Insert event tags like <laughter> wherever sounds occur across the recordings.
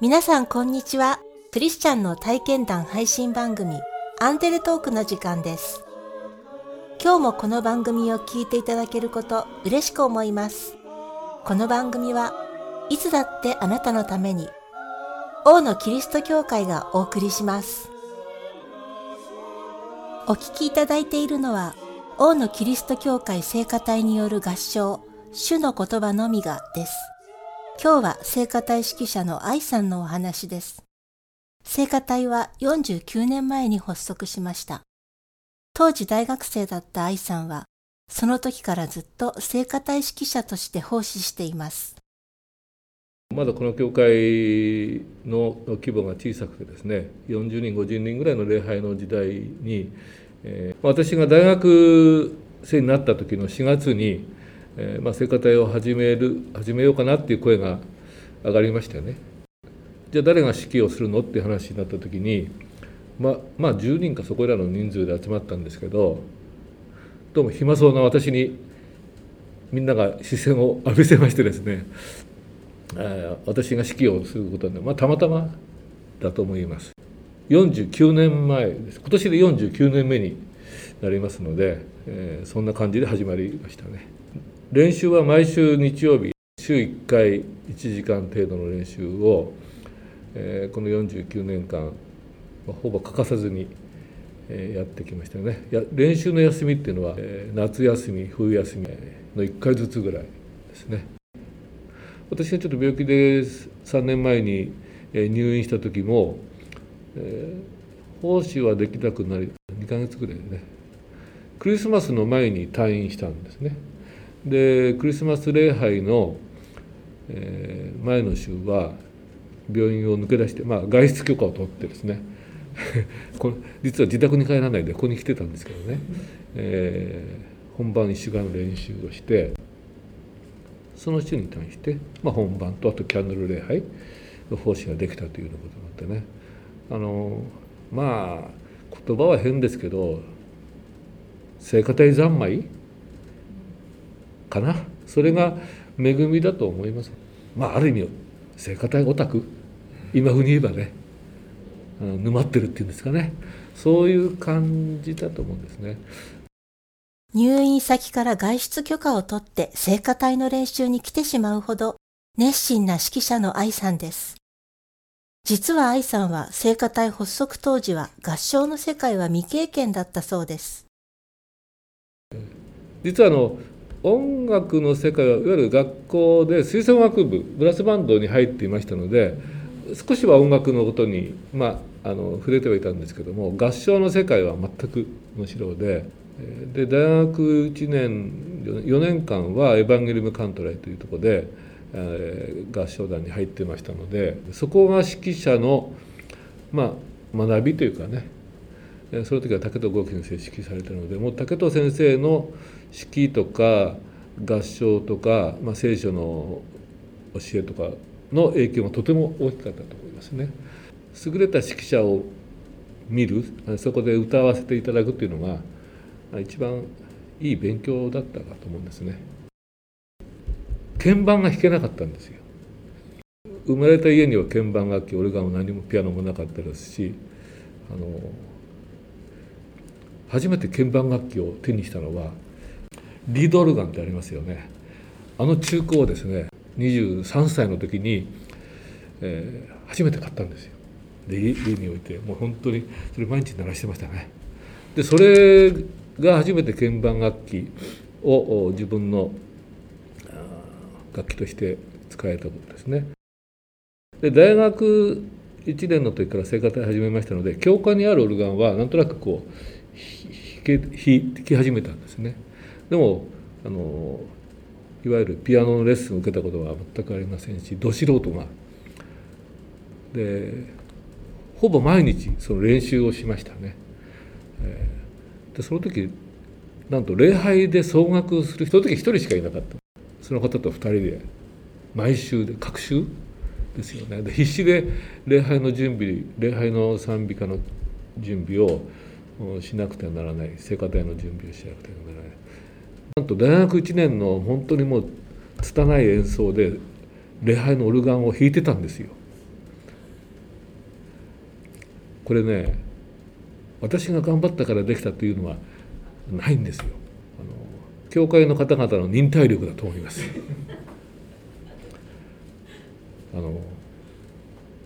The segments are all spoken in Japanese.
皆さんこんにちは。クリスチャンの体験談配信番組アンデルトークの時間です。今日もこの番組を聞いていただけること嬉しく思います。この番組はいつだってあなたのために王のキリスト教会がお送りします。お聞きいただいているのは王のキリスト教会聖歌隊による合唱主の言葉のみがです。今日は聖歌隊指揮者の愛さんのお話です。聖歌隊は49年前に発足しました。当時大学生だった愛さんは、その時からずっと聖歌隊指揮者として奉仕しています。まだこの教会の規模が小さくてですね、40人、50人ぐらいの礼拝の時代に、えー私が大学生になった時の4月に、えーまあ、聖歌隊を始める始めようかなっていう声が上がりましたよね。じゃあ誰が指揮をするのっていう話になった時に、ま、まあ10人かそこらの人数で集まったんですけどどうも暇そうな私にみんなが視線を浴びせましてですねえー私が指揮をすることで、まあ、たまたまだと思います。49年前です。今年で49年目になりますので、えーそんな感じで始まりましたね。練習は毎週日曜日週1回1時間程度の練習を、えーこの49年間、ほぼ欠かさずに、えーやってきましたよね。や練習の休みっていうのは、えー夏休み冬休みの1回ずつぐらいですね。私がちょっと病気で3年前に入院した時も、えー奉仕はできなくなり2ヶ月ぐらいでね。クリスマスの前に退院したんですね。でクリスマス礼拝の、えー前の週は病院を抜け出して、まあ、外出許可を取ってですね。<laughs> この実は自宅に帰らないでここに来てたんですけどね、えー本番1週間の練習をしてその週に対して、まあ、本番とあとキャンドル礼拝の奉仕ができたというようなことがあってね。あのまあ言葉は変ですけど聖歌隊三昧かな。それが恵みだと思います。まあある意味聖歌隊オタク。今風に言えばね。沼ってるっていうんですかね。そういう感じだと思うんですね。入院先から外出許可を取って聖歌隊の練習に来てしまうほど熱心な指揮者の愛さんです。実は愛さんは聖歌隊発足当時は合唱の世界は未経験だったそうです。実はあの音楽の世界はいわゆる学校で吹奏楽部ブラスバンドに入っていましたので少しは音楽のことに、まあ、あの触れてはいたんですけども合唱の世界は全く無白でで大学1年4年間はエヴァンゲリウム・カントライというところで、えー合唱団に入ってましたのでそこが指揮者の、まあ、学びというかねその時は竹戸剛先生指揮されてるのでもう竹戸先生の指揮とか合唱とか、まあ、聖書の教えとかの影響がとても大きかったと思いますね。優れた指揮者を見るそこで歌わせていただくっていうのが一番いい勉強だったかと思うんですね。鍵盤が弾けなかったんですよ。生まれた家には鍵盤楽器オルガンも何もピアノもなかったですしあの初めて鍵盤楽器を手にしたのはリードルガンってありますよね。あの中古をですね23歳の時に、えー初めて買ったんですよ。で家に置いてもう本当にそれ毎日鳴らしてましたね。でそれが初めて鍵盤楽器を自分の楽器として使えたことですね。で大学1年の時から聖歌隊始めましたので教科にあるオルガンはなんとなくこう弾き始めたんですね。でもあのいわゆるピアノのレッスンを受けたことは全くありませんしど素人が。でほぼ毎日その練習をしましたね、でその時なんと礼拝で総額する人の時一人しかいなかった。その方と二人で毎週で各週ですよね。で必死で礼拝の準備礼拝の賛美歌の準備をしなくてはならない聖歌隊の準備をしなくてはならない。なんと大学1年の本当にもう拙い演奏で礼拝のオルガンを弾いてたんですよ。これね私が頑張ったからできたというのはないんですよ。あの教会の方々の忍耐力だと思います。あの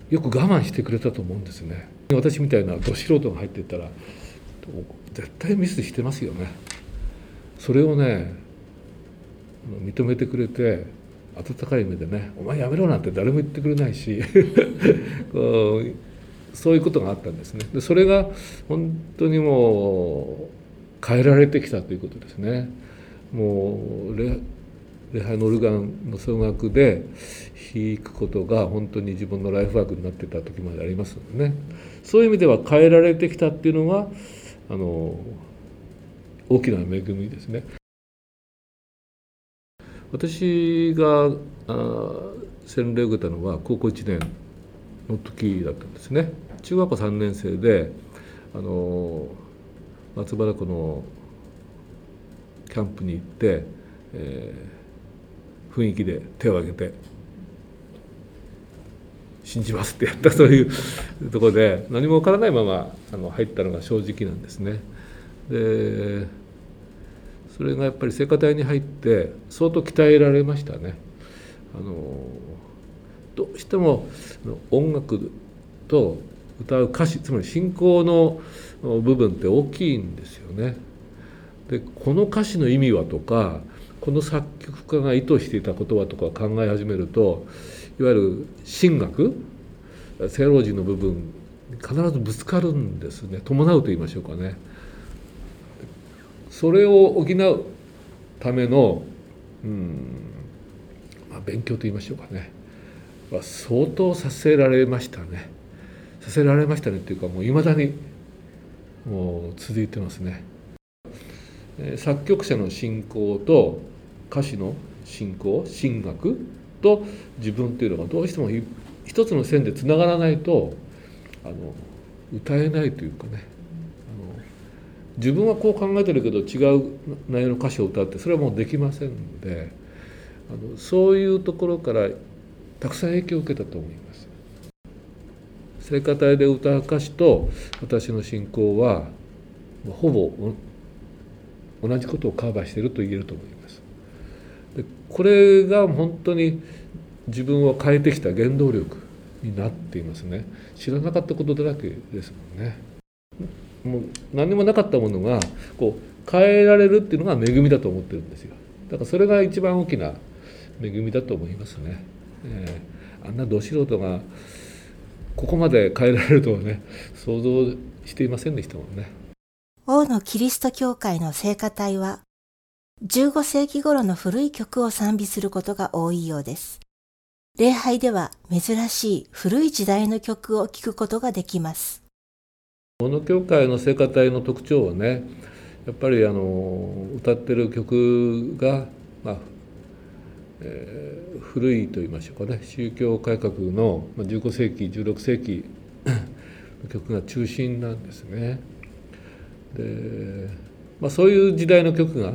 よく我慢してくれたと思うんですね。私みたいなど素人が入っていったら絶対ミスしてますよね。それをね認めてくれて温かい目でね「お前やめろ」なんて誰も言ってくれないし <laughs> そういうことがあったんですね。でそれが本当にもう変えられてきたということですね。もう礼拝のオルガンの奏楽で弾くことが本当に自分のライフワークになってた時までありますのでね。そういう意味では変えられてきたっていうのがあの大きな恵みですね。私が洗礼を受けたのは高校1年の時だったんですね中学校3年生であの松原湖のキャンプに行って、えー、雰囲気で手を挙げて「信じます」ってやったそういう <laughs> ところで何も分からないままあの入ったのが正直なんですね。でそれがやっぱり聖歌隊に入って相当鍛えられましたね。あのどうしても音楽と歌う歌詞つまり信仰の部分って大きいんですよね。でこの歌詞の意味はとかこの作曲家が意図していた言葉とか考え始めるといわゆる神学聖老人の部分必ずぶつかるんですね伴うと言いましょうかね。それを補うための、うんまあ、勉強と言いましょうかね。は相当させられましたね。させられましたねっていうかもういまだにもう続いてますね。作曲者の信仰と歌手の信仰神学と自分っていうのがどうしても一つの線でつながらないとあの歌えないというかね。自分はこう考えてるけど違う内容の歌詞を歌ってそれはもうできませんのであのそういうところからたくさん影響を受けたと思います。聖歌隊で歌う歌詞と私の信仰はほぼ同じことをカバーしていると言えると思います。でこれが本当に自分を変えてきた原動力になっていますね。知らなかったことだらけですもんね。もう何もなかったものがこう変えられるっていうのが恵みだと思ってるんですよ。だからそれが一番大きな恵みだと思いますね、えー、あんなど素人がここまで変えられるとはね想像していませんでしたもんね。王のキリスト教会の聖歌隊は15世紀頃の古い曲を賛美することが多いようです。礼拝では珍しい古い時代の曲を聴くことができます。この教会の聖歌隊の特徴はねやっぱりあの歌ってる曲が、まあえー、古いと言いましょうかね宗教改革の15世紀16世紀の <coughs> 曲が中心なんですね。で、まあ、そういう時代の曲が、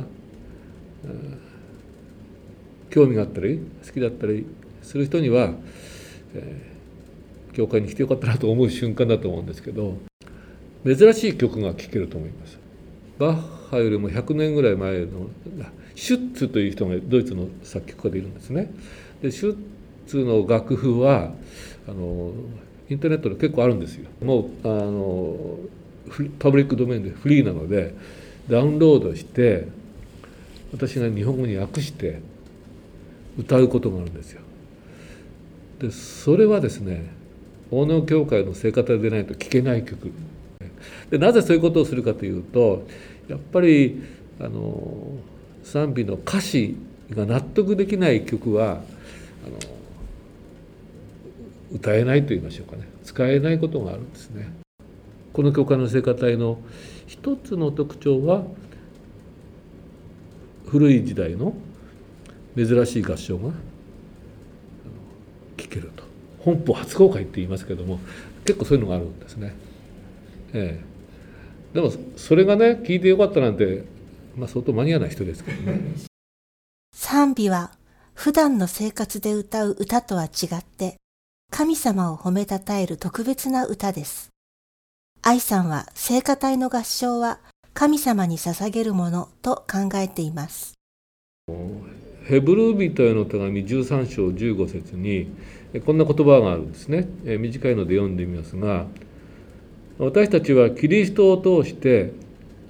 興味があったり好きだったりする人には、えー、教会に来てよかったなと思う瞬間だと思うんですけど珍しい曲が聴けると思います。バッハよりも100年ぐらい前のシュッツという人がドイツの作曲家でいるんですね。でシュッツの楽譜はあのインターネットで結構あるんですよ。もうあのパブリックドメインでフリーなのでダウンロードして私が日本語に訳して歌うことがあるんですよ。でそれはですね大野教会の聖歌でないと聴けない曲。でなぜそういうことをするかというとやっぱりあの賛美の歌詞が納得できない曲はあの歌えないと言いましょうかね使えないことがあるんですね。この教会の聖歌隊の一つの特徴は古い時代の珍しい合唱が聴けると本邦初公開って言いますけども結構そういうのがあるんですね。ええ、でもそれがね聞いてよかったなんて、まあ、相当マニアな人ですけどね。賛美は普段の生活で歌う歌とは違って神様を褒めたたえる特別な歌です。愛さんは聖歌隊の合唱は神様に捧げるものと考えています。ヘブル人への手紙13章15節にこんな言葉があるんですね。短いので読んでみますが、私たちはキリストを通して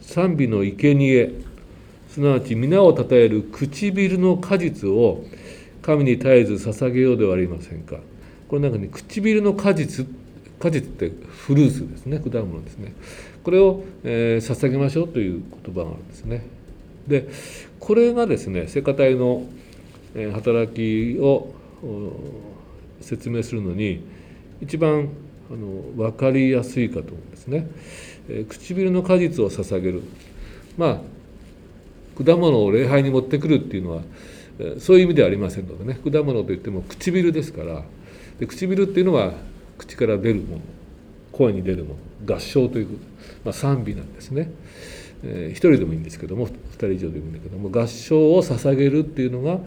賛美の生贄すなわち皆をたたえる唇の果実を神に絶えず捧げようではありませんか。これなんかね唇の果実果実ってフルーツですね。果物ですね。これを、えー、捧げましょうという言葉があるんですね。でこれがですね聖歌隊の、働きを説明するのに一番あの分かりやすいかと思うんですね、え、唇の果実を捧げる。まあ果物を礼拝に持ってくるっていうのはそういう意味ではありませんのでね。果物といっても唇ですから。で唇っていうのは口から出るもの。声に出るもの。合唱という、まあ、賛美なんですね、えー、一人でもいいんですけども二人以上でもいいんだけども合唱を捧げるっていうのが、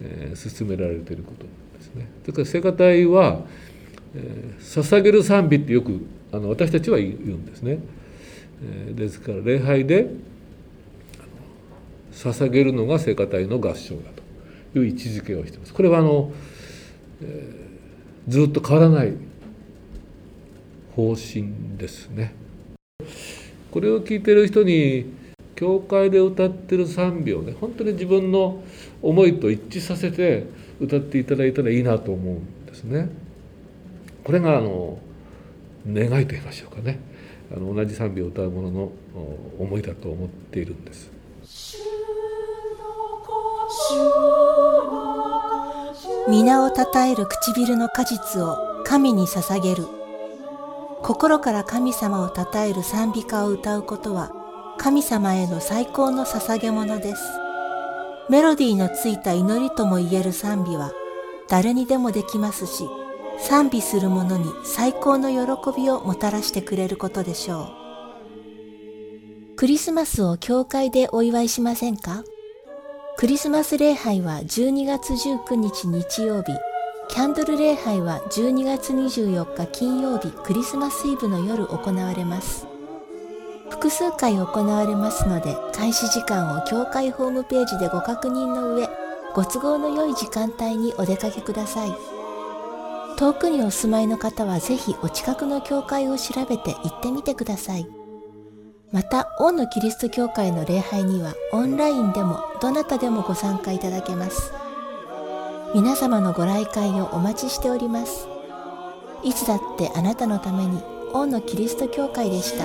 えー、進められていることですね。だから聖歌隊はえー、捧げる賛美ってよくあの私たちは言うんですね、えー、ですから礼拝で捧げるのが聖歌隊の合唱だという位置づけをしています。これはあの、えー、ずっと変わらない方針ですね。これを聞いてる人に教会で歌ってる賛美をね本当に自分の思いと一致させて歌っていただいたらいいなと思うんですね。これがあの願いと言いましょうかね。あの同じ賛美を歌う者の思いだと思っているんです。皆をたたえる唇の果実を神に捧げる。心から神様をたたえる賛美歌を歌うことは神様への最高の捧げ物です。メロディーのついた祈りとも言える賛美は誰にでもできますし賛美する者に最高の喜びをもたらしてくれることでしょう。クリスマスを教会でお祝いしませんか？クリスマス礼拝は12月19日日曜日、キャンドル礼拝は12月24日金曜日クリスマスイブの夜行われます。複数回行われますので、開始時間を教会ホームページでご確認の上、ご都合の良い時間帯にお出かけください。遠くにお住まいの方はぜひお近くの教会を調べて行ってみてください。また、王のキリスト教会の礼拝にはオンラインでもどなたでもご参加いただけます。皆様のご来会をお待ちしております。いつだってあなたのために王のキリスト教会でした。